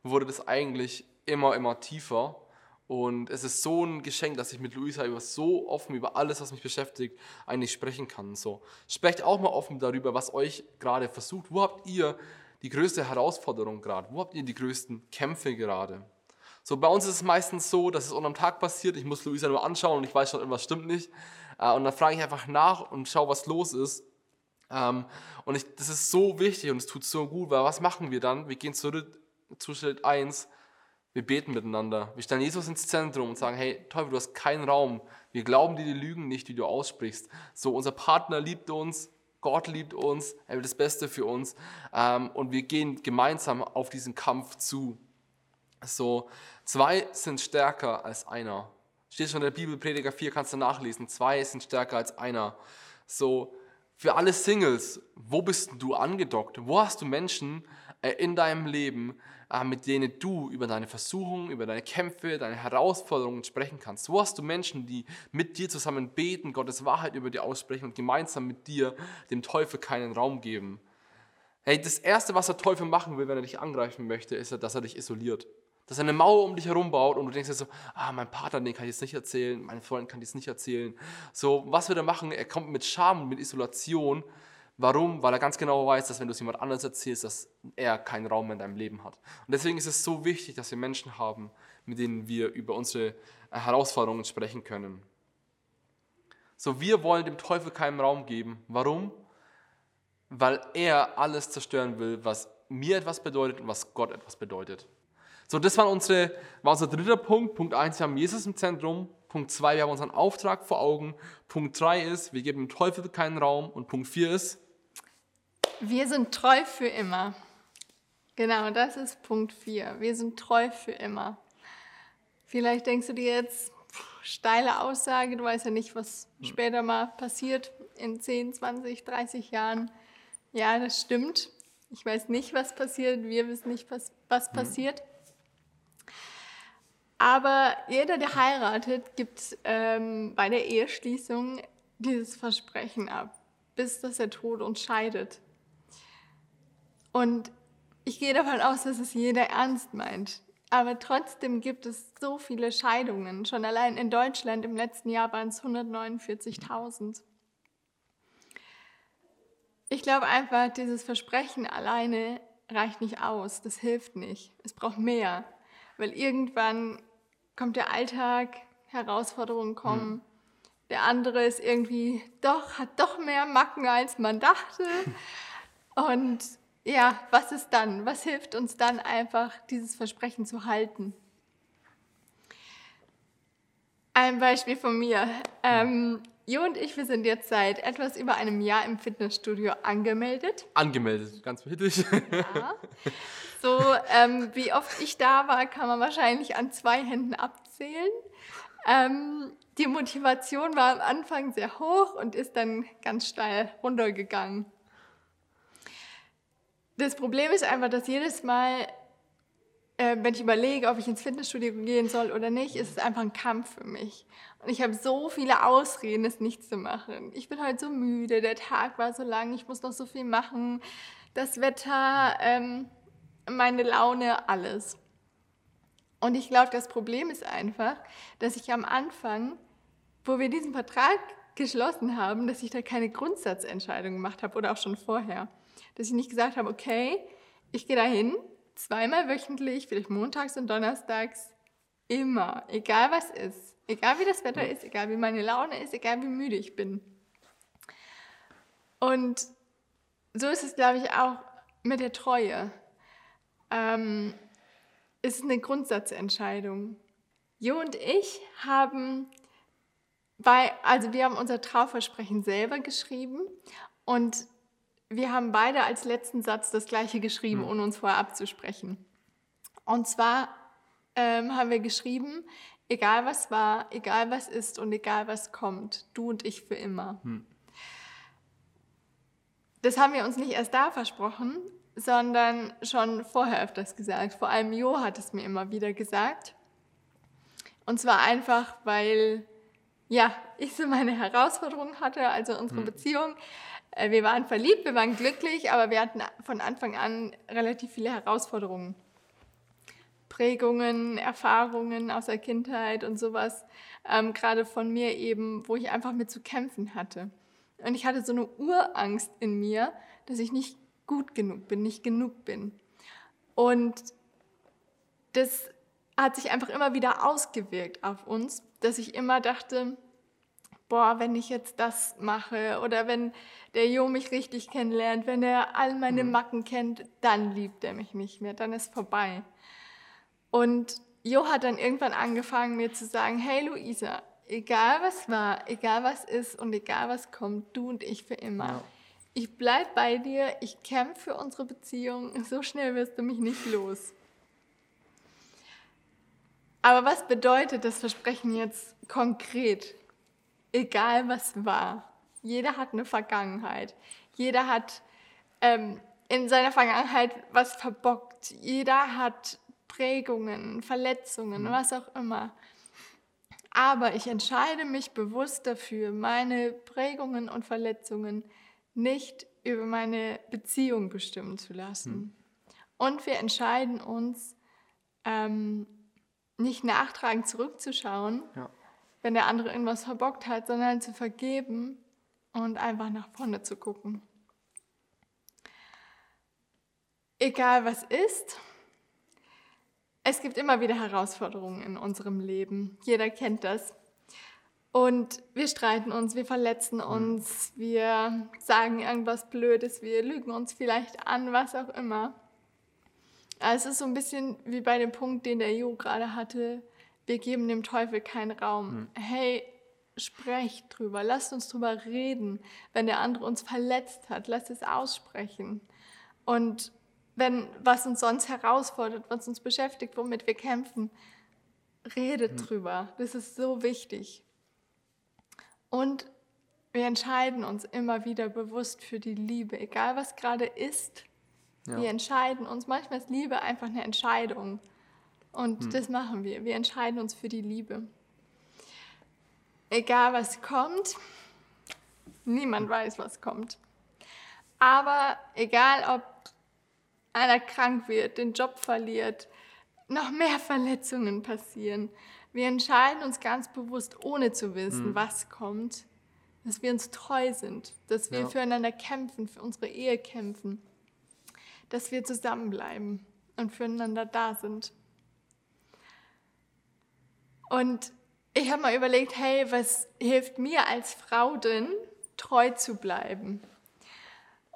wurde das eigentlich immer, immer tiefer. Und es ist so ein Geschenk, dass ich mit Luisa über so offen über alles, was mich beschäftigt, eigentlich sprechen kann. So, sprecht auch mal offen darüber, was euch gerade versucht. Wo habt ihr die größte Herausforderung gerade? Wo habt ihr die größten Kämpfe gerade? So, bei uns ist es meistens so, dass es unterm Tag passiert. Ich muss Luisa nur anschauen und ich weiß schon, irgendwas stimmt nicht. Äh, und dann frage ich einfach nach und schaue, was los ist. Ähm, und ich, das ist so wichtig und es tut so gut, weil was machen wir dann? Wir gehen zurück zu Schritt 1, wir beten miteinander. Wir stellen Jesus ins Zentrum und sagen, hey Teufel, du hast keinen Raum. Wir glauben dir die Lügen nicht, die du aussprichst. So, unser Partner liebt uns, Gott liebt uns, er will das Beste für uns ähm, und wir gehen gemeinsam auf diesen Kampf zu. So, zwei sind stärker als einer. Steht schon in der Bibel, Prediger 4, kannst du nachlesen. Zwei sind stärker als einer. So, für alle Singles, wo bist du angedockt? Wo hast du Menschen äh, in deinem Leben, äh, mit denen du über deine Versuchungen, über deine Kämpfe, deine Herausforderungen sprechen kannst? Wo hast du Menschen, die mit dir zusammen beten, Gottes Wahrheit über dir aussprechen und gemeinsam mit dir dem Teufel keinen Raum geben? Hey, das Erste, was der Teufel machen will, wenn er dich angreifen möchte, ist, dass er dich isoliert dass er eine Mauer um dich herum baut und du denkst dir so, ah, mein Partner, den kann ich jetzt nicht erzählen, mein Freund kann ich jetzt nicht erzählen. So, was wird er machen? Er kommt mit Scham und mit Isolation. Warum? Weil er ganz genau weiß, dass wenn du es jemand anderes erzählst, dass er keinen Raum in deinem Leben hat. Und deswegen ist es so wichtig, dass wir Menschen haben, mit denen wir über unsere Herausforderungen sprechen können. So, wir wollen dem Teufel keinen Raum geben. Warum? Weil er alles zerstören will, was mir etwas bedeutet und was Gott etwas bedeutet. So, das war, unsere, war unser dritter Punkt. Punkt 1, wir haben Jesus im Zentrum. Punkt 2, wir haben unseren Auftrag vor Augen. Punkt 3 ist, wir geben dem Teufel keinen Raum. Und Punkt 4 ist, wir sind treu für immer. Genau, das ist Punkt 4. Wir sind treu für immer. Vielleicht denkst du dir jetzt, steile Aussage, du weißt ja nicht, was später mal passiert in 10, 20, 30 Jahren. Ja, das stimmt. Ich weiß nicht, was passiert. Wir wissen nicht, was, was mhm. Aber jeder, der heiratet, gibt ähm, bei der Eheschließung dieses Versprechen ab, bis dass der Tod uns scheidet. Und ich gehe davon aus, dass es jeder ernst meint. Aber trotzdem gibt es so viele Scheidungen. Schon allein in Deutschland im letzten Jahr waren es 149.000. Ich glaube einfach, dieses Versprechen alleine reicht nicht aus. Das hilft nicht. Es braucht mehr. Weil irgendwann kommt der Alltag, Herausforderungen kommen. Mhm. Der andere ist irgendwie doch, hat doch mehr Macken, als man dachte. Und ja, was ist dann? Was hilft uns dann einfach, dieses Versprechen zu halten? Ein Beispiel von mir. Ähm, Jo und ich, wir sind jetzt seit etwas über einem Jahr im Fitnessstudio angemeldet. Angemeldet, ganz wichtig. Ja. So, ähm, wie oft ich da war, kann man wahrscheinlich an zwei Händen abzählen. Ähm, die Motivation war am Anfang sehr hoch und ist dann ganz steil runtergegangen. Das Problem ist einfach, dass jedes Mal, äh, wenn ich überlege, ob ich ins Fitnessstudio gehen soll oder nicht, ist es einfach ein Kampf für mich. Und ich habe so viele Ausreden, es nicht zu machen. Ich bin heute so müde, der Tag war so lang, ich muss noch so viel machen. Das Wetter, ähm, meine Laune, alles. Und ich glaube, das Problem ist einfach, dass ich am Anfang, wo wir diesen Vertrag geschlossen haben, dass ich da keine Grundsatzentscheidung gemacht habe oder auch schon vorher dass ich nicht gesagt habe, okay, ich gehe dahin, zweimal wöchentlich, vielleicht montags und donnerstags, immer, egal was ist, egal wie das Wetter ist, egal wie meine Laune ist, egal wie müde ich bin. Und so ist es, glaube ich, auch mit der Treue. Ähm, ist eine Grundsatzentscheidung. Jo und ich haben bei, also wir haben unser Trauversprechen selber geschrieben und wir haben beide als letzten Satz das gleiche geschrieben, hm. ohne uns vorher abzusprechen. Und zwar ähm, haben wir geschrieben, egal was war, egal was ist und egal was kommt, du und ich für immer. Hm. Das haben wir uns nicht erst da versprochen, sondern schon vorher öfters gesagt. Vor allem Jo hat es mir immer wieder gesagt. Und zwar einfach, weil ja, ich so meine Herausforderungen hatte, also unsere hm. Beziehung. Äh, wir waren verliebt, wir waren glücklich, aber wir hatten von Anfang an relativ viele Herausforderungen. Prägungen, Erfahrungen aus der Kindheit und sowas, ähm, gerade von mir eben, wo ich einfach mit zu kämpfen hatte. Und ich hatte so eine Urangst in mir, dass ich nicht gut genug bin, nicht genug bin. Und das hat sich einfach immer wieder ausgewirkt auf uns, dass ich immer dachte, boah, wenn ich jetzt das mache oder wenn der Jo mich richtig kennenlernt, wenn er all meine mhm. Macken kennt, dann liebt er mich nicht mehr, dann ist vorbei. Und Jo hat dann irgendwann angefangen, mir zu sagen, hey Luisa, egal was war, egal was ist und egal was kommt, du und ich für immer. Ich bleib bei dir, ich kämpfe für unsere Beziehung, so schnell wirst du mich nicht los. Aber was bedeutet das Versprechen jetzt konkret? egal was war. Jeder hat eine Vergangenheit. Jeder hat ähm, in seiner Vergangenheit was verbockt. Jeder hat Prägungen, Verletzungen, mhm. was auch immer. Aber ich entscheide mich bewusst dafür, meine Prägungen und Verletzungen nicht über meine Beziehung bestimmen zu lassen. Mhm. Und wir entscheiden uns, ähm, nicht nachtragend zurückzuschauen, ja wenn der andere irgendwas verbockt hat, sondern zu vergeben und einfach nach vorne zu gucken. Egal was ist, es gibt immer wieder Herausforderungen in unserem Leben. Jeder kennt das. Und wir streiten uns, wir verletzen mhm. uns, wir sagen irgendwas Blödes, wir lügen uns vielleicht an, was auch immer. es ist so ein bisschen wie bei dem Punkt, den der Jo gerade hatte wir geben dem Teufel keinen Raum. Hm. Hey, sprecht drüber, lasst uns drüber reden. Wenn der andere uns verletzt hat, lasst es aussprechen. Und wenn was uns sonst herausfordert, was uns beschäftigt, womit wir kämpfen, redet hm. drüber. Das ist so wichtig. Und wir entscheiden uns immer wieder bewusst für die Liebe, egal was gerade ist. Ja. Wir entscheiden uns. Manchmal ist Liebe einfach eine Entscheidung. Und hm. das machen wir. Wir entscheiden uns für die Liebe. Egal was kommt, niemand weiß, was kommt. Aber egal, ob einer krank wird, den Job verliert, noch mehr Verletzungen passieren. Wir entscheiden uns ganz bewusst, ohne zu wissen, mhm. was kommt, dass wir uns treu sind, dass wir ja. füreinander kämpfen, für unsere Ehe kämpfen, dass wir zusammenbleiben und füreinander da sind. Und ich habe mal überlegt, hey, was hilft mir als Frau denn, treu zu bleiben?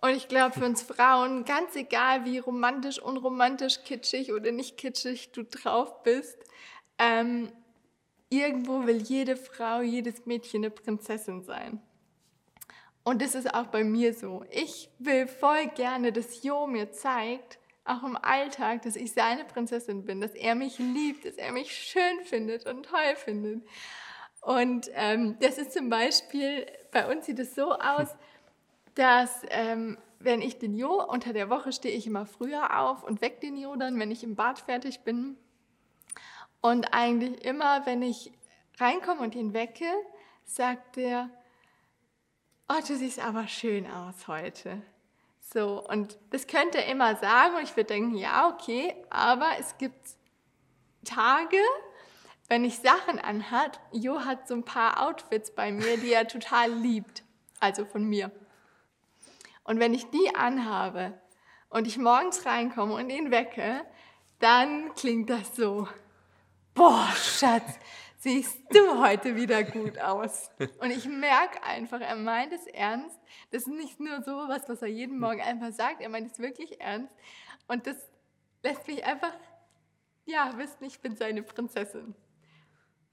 Und ich glaube, für uns Frauen, ganz egal wie romantisch, unromantisch, kitschig oder nicht kitschig du drauf bist, ähm, irgendwo will jede Frau, jedes Mädchen eine Prinzessin sein. Und das ist auch bei mir so. Ich will voll gerne, dass Jo mir zeigt, auch im Alltag, dass ich seine Prinzessin bin, dass er mich liebt, dass er mich schön findet und toll findet. Und ähm, das ist zum Beispiel, bei uns sieht es so aus, dass ähm, wenn ich den Jo unter der Woche stehe ich immer früher auf und weck den Jo dann, wenn ich im Bad fertig bin. Und eigentlich immer, wenn ich reinkomme und ihn wecke, sagt er, oh, du siehst aber schön aus heute. So, und das könnte er immer sagen und ich würde denken, ja, okay, aber es gibt Tage, wenn ich Sachen anhat, Jo hat so ein paar Outfits bei mir, die er total liebt, also von mir. Und wenn ich die anhabe und ich morgens reinkomme und ihn wecke, dann klingt das so, boah, Schatz, siehst du heute wieder gut aus. Und ich merke einfach, er meint es ernst. Das ist nicht nur so was, was er jeden Morgen einfach sagt, er meint es wirklich ernst. Und das lässt mich einfach, ja, wissen, ich bin seine Prinzessin.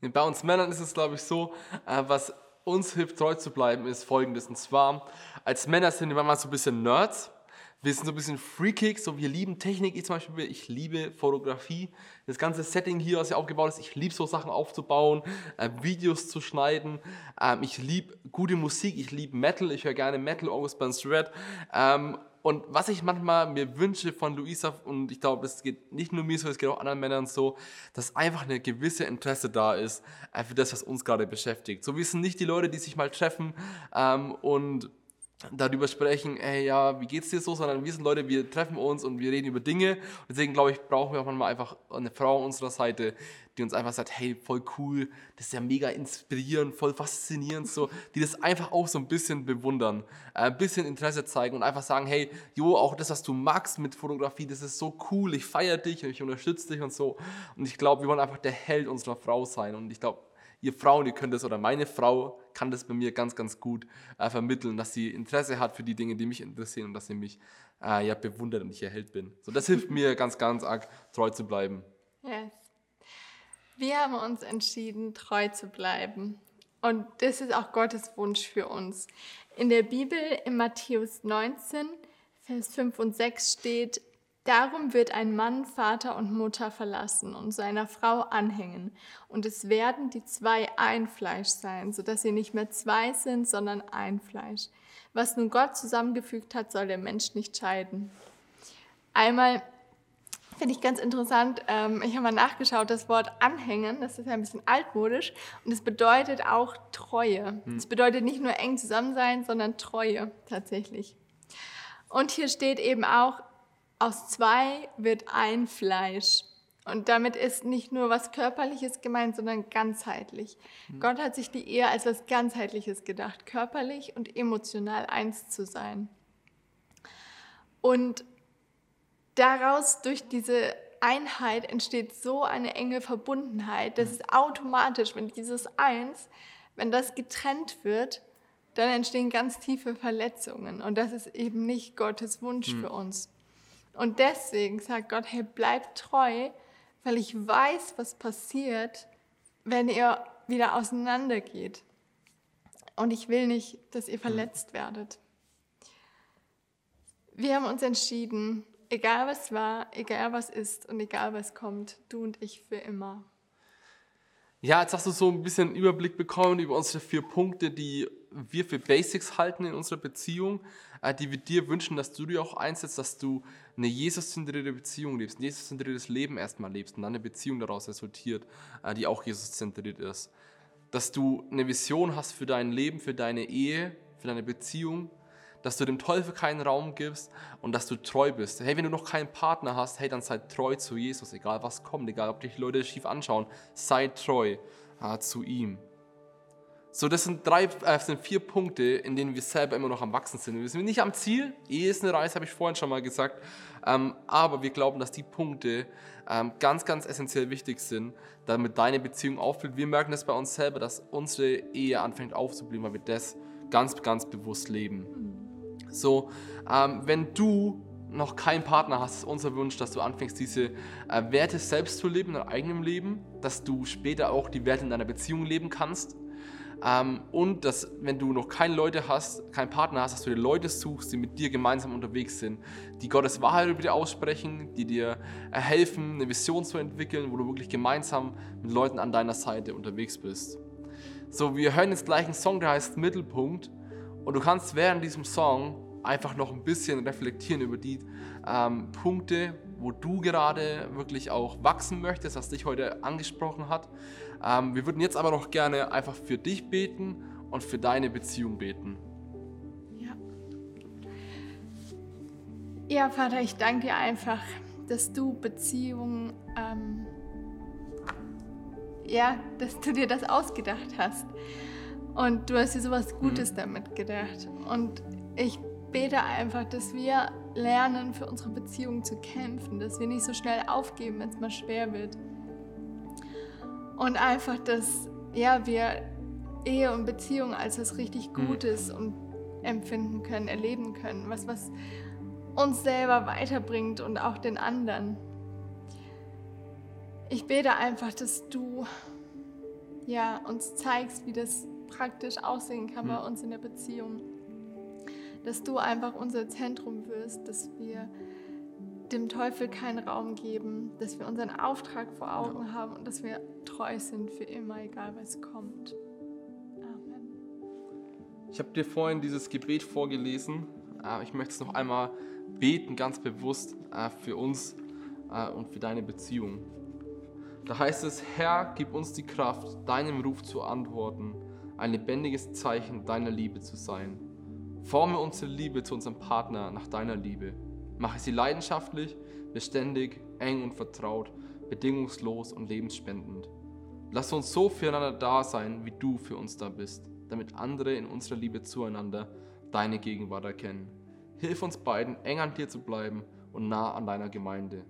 Bei uns Männern ist es, glaube ich, so, äh, was uns hilft, treu zu bleiben, ist folgendes. Und zwar, als Männer sind wir manchmal so ein bisschen Nerds. Wir sind so ein bisschen Freakig, so wir lieben Technik. Ich zum Beispiel, ich liebe Fotografie. Das ganze Setting hier, was ja aufgebaut ist, ich liebe so Sachen aufzubauen, äh, Videos zu schneiden. Ähm, ich liebe gute Musik, ich liebe Metal, ich höre gerne Metal, August Burns Red. Ähm, und was ich manchmal mir wünsche von Luisa, und ich glaube, es geht nicht nur mir so, es geht auch anderen Männern so, dass einfach eine gewisse Interesse da ist äh, für das, was uns gerade beschäftigt. So sind nicht die Leute, die sich mal treffen ähm, und darüber sprechen, ey, ja, wie geht's dir so, sondern wir sind Leute, wir treffen uns und wir reden über Dinge. Deswegen glaube ich, brauchen wir auch manchmal einfach eine Frau an unserer Seite, die uns einfach sagt, hey, voll cool, das ist ja mega inspirierend, voll faszinierend, so, die das einfach auch so ein bisschen bewundern, äh, ein bisschen Interesse zeigen und einfach sagen, hey, jo, auch das, was du magst mit Fotografie, das ist so cool, ich feiere dich und ich unterstütze dich und so. Und ich glaube, wir wollen einfach der Held unserer Frau sein. Und ich glaube, ihr Frauen, ihr könnt das, oder meine Frau kann das bei mir ganz, ganz gut äh, vermitteln, dass sie Interesse hat für die Dinge, die mich interessieren und dass sie mich äh, ja, bewundert und ich Held bin. So, das hilft mir ganz, ganz arg, treu zu bleiben. Yes. Wir haben uns entschieden, treu zu bleiben. Und das ist auch Gottes Wunsch für uns. In der Bibel, in Matthäus 19, Vers 5 und 6 steht, Darum wird ein Mann Vater und Mutter verlassen und seiner Frau anhängen. Und es werden die zwei ein Fleisch sein, sodass sie nicht mehr zwei sind, sondern ein Fleisch. Was nun Gott zusammengefügt hat, soll der Mensch nicht scheiden. Einmal finde ich ganz interessant, ähm, ich habe mal nachgeschaut, das Wort anhängen, das ist ja ein bisschen altmodisch und es bedeutet auch Treue. Es hm. bedeutet nicht nur eng zusammen sein, sondern Treue tatsächlich. Und hier steht eben auch, aus zwei wird ein Fleisch. Und damit ist nicht nur was Körperliches gemeint, sondern ganzheitlich. Mhm. Gott hat sich die Ehe als was Ganzheitliches gedacht, körperlich und emotional eins zu sein. Und daraus, durch diese Einheit, entsteht so eine enge Verbundenheit, dass es automatisch, wenn dieses Eins, wenn das getrennt wird, dann entstehen ganz tiefe Verletzungen. Und das ist eben nicht Gottes Wunsch mhm. für uns. Und deswegen sagt Gott, hey, bleibt treu, weil ich weiß, was passiert, wenn ihr wieder auseinandergeht. Und ich will nicht, dass ihr verletzt werdet. Wir haben uns entschieden, egal was war, egal was ist und egal was kommt, du und ich für immer. Ja, jetzt hast du so ein bisschen Überblick bekommen über unsere vier Punkte, die wir für Basics halten in unserer Beziehung, äh, die wir dir wünschen, dass du dir auch einsetzt, dass du eine Jesus-zentrierte Beziehung lebst, ein Jesus-zentriertes Leben erstmal lebst und dann eine Beziehung daraus resultiert, äh, die auch Jesus-zentriert ist. Dass du eine Vision hast für dein Leben, für deine Ehe, für deine Beziehung, dass du dem Teufel keinen Raum gibst und dass du treu bist. Hey, wenn du noch keinen Partner hast, hey, dann sei treu zu Jesus, egal was kommt, egal ob dich Leute schief anschauen, sei treu äh, zu ihm. So, das sind drei, äh, sind vier Punkte, in denen wir selber immer noch am Wachsen sind. Wir sind nicht am Ziel. Ehe ist eine Reise, habe ich vorhin schon mal gesagt. Ähm, aber wir glauben, dass die Punkte ähm, ganz, ganz essentiell wichtig sind, damit deine Beziehung aufblüht. Wir merken das bei uns selber, dass unsere Ehe anfängt aufzublühen, weil wir das ganz, ganz bewusst leben. So, ähm, wenn du noch keinen Partner hast, ist unser Wunsch, dass du anfängst, diese äh, Werte selbst zu leben in deinem eigenen Leben, dass du später auch die Werte in deiner Beziehung leben kannst ähm, und dass, wenn du noch keine Leute hast, keinen Partner hast, dass du dir Leute suchst, die mit dir gemeinsam unterwegs sind, die Gottes Wahrheit über dir aussprechen, die dir äh, helfen, eine Vision zu entwickeln, wo du wirklich gemeinsam mit Leuten an deiner Seite unterwegs bist. So, wir hören jetzt gleich einen Song, der heißt Mittelpunkt. Und du kannst während diesem Song einfach noch ein bisschen reflektieren über die ähm, Punkte, wo du gerade wirklich auch wachsen möchtest, was dich heute angesprochen hat. Ähm, wir würden jetzt aber noch gerne einfach für dich beten und für deine Beziehung beten. Ja. Ja, Vater, ich danke dir einfach, dass du Beziehungen, ähm, ja, dass du dir das ausgedacht hast. Und du hast dir sowas Gutes mhm. damit gedacht. Und ich bete einfach, dass wir lernen, für unsere Beziehung zu kämpfen, dass wir nicht so schnell aufgeben, wenn es mal schwer wird. Und einfach, dass ja, wir Ehe und Beziehung als was richtig mhm. Gutes mhm. und empfinden können, erleben können, was, was uns selber weiterbringt und auch den anderen. Ich bete einfach, dass du ja, uns zeigst, wie das praktisch aussehen kann mhm. bei uns in der Beziehung. Dass du einfach unser Zentrum wirst, dass wir dem Teufel keinen Raum geben, dass wir unseren Auftrag vor Augen ja. haben und dass wir treu sind für immer, egal was kommt. Amen. Ich habe dir vorhin dieses Gebet vorgelesen. Äh, ich möchte es noch einmal beten, ganz bewusst äh, für uns äh, und für deine Beziehung. Da heißt es, Herr, gib uns die Kraft, deinem Ruf zu antworten, ein lebendiges Zeichen deiner Liebe zu sein. Forme unsere Liebe zu unserem Partner nach deiner Liebe Mache sie leidenschaftlich, beständig, eng und vertraut, bedingungslos und lebensspendend. Lass uns so füreinander da sein, wie du für uns da bist, damit andere in unserer Liebe zueinander deine Gegenwart erkennen. Hilf uns beiden, eng an dir zu bleiben und nah an deiner Gemeinde.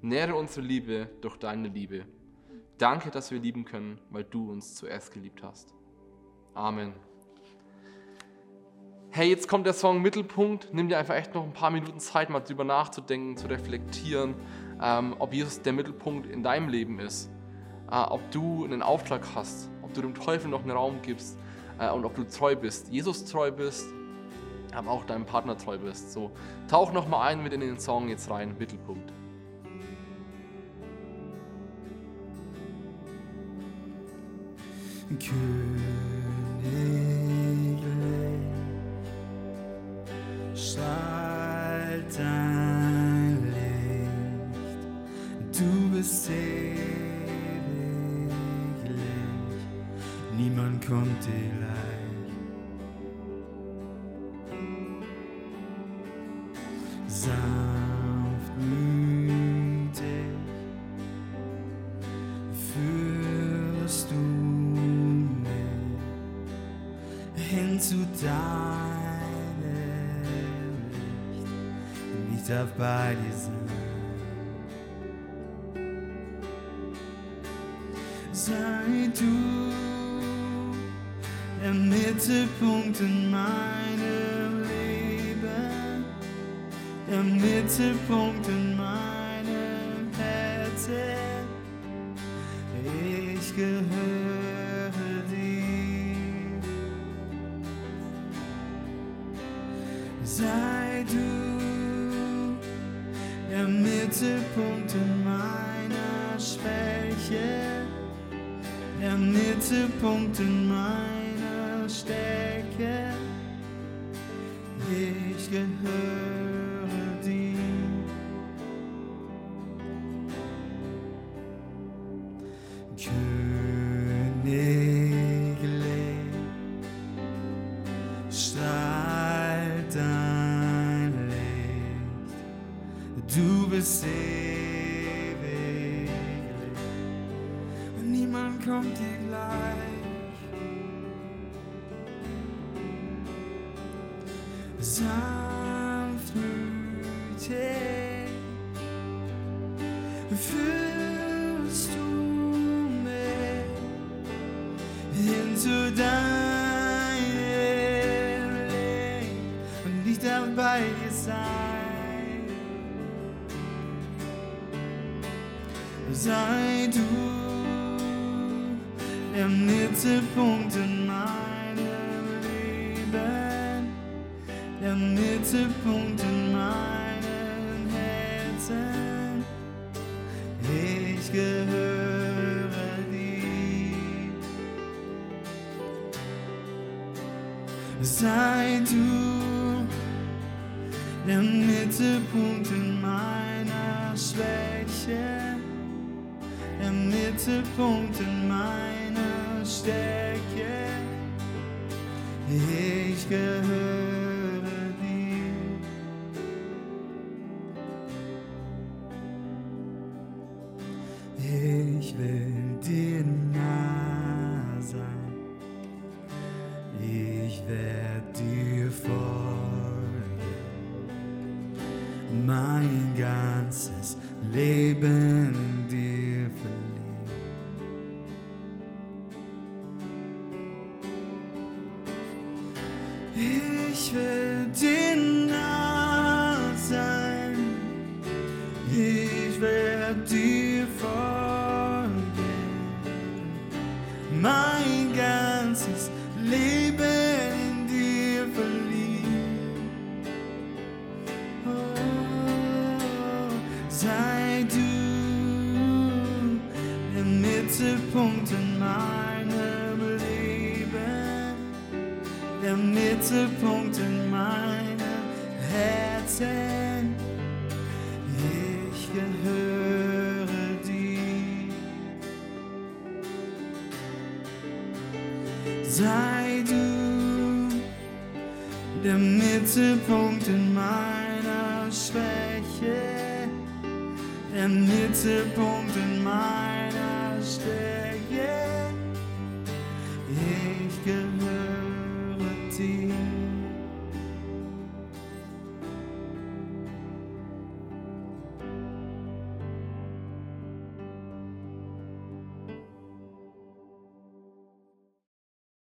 Nähre unsere Liebe durch deine Liebe. Danke, dass wir lieben können, weil du uns zuerst geliebt hast. Amen hey, jetzt kommt der Song Mittelpunkt, nimm dir einfach echt noch ein paar Minuten Zeit, mal drüber nachzudenken, zu reflektieren, ähm, ob Jesus der Mittelpunkt in deinem Leben ist, äh, ob du einen Auftrag hast, ob du dem Teufel noch einen Raum gibst äh, und ob du treu bist, Jesus treu bist, aber auch deinem Partner treu bist. So, tauch noch mal ein mit in den Song jetzt rein, Mittelpunkt. König. Bei dir sein. Sei du der Mittelpunkt in meinem Leben, der Mittelpunkt in meinem Herzen. Ich gehöre dir. Sei du Mittelpunkt in meiner Stärke. Ich gehöre dir. Königlich strahlt dein Licht. Du bist ich. come to life. Punkten in meiner Stärke. Ich gehöre dir. Ich will dir nah sein. Ich werde dir folgen. Mein ganzes Leben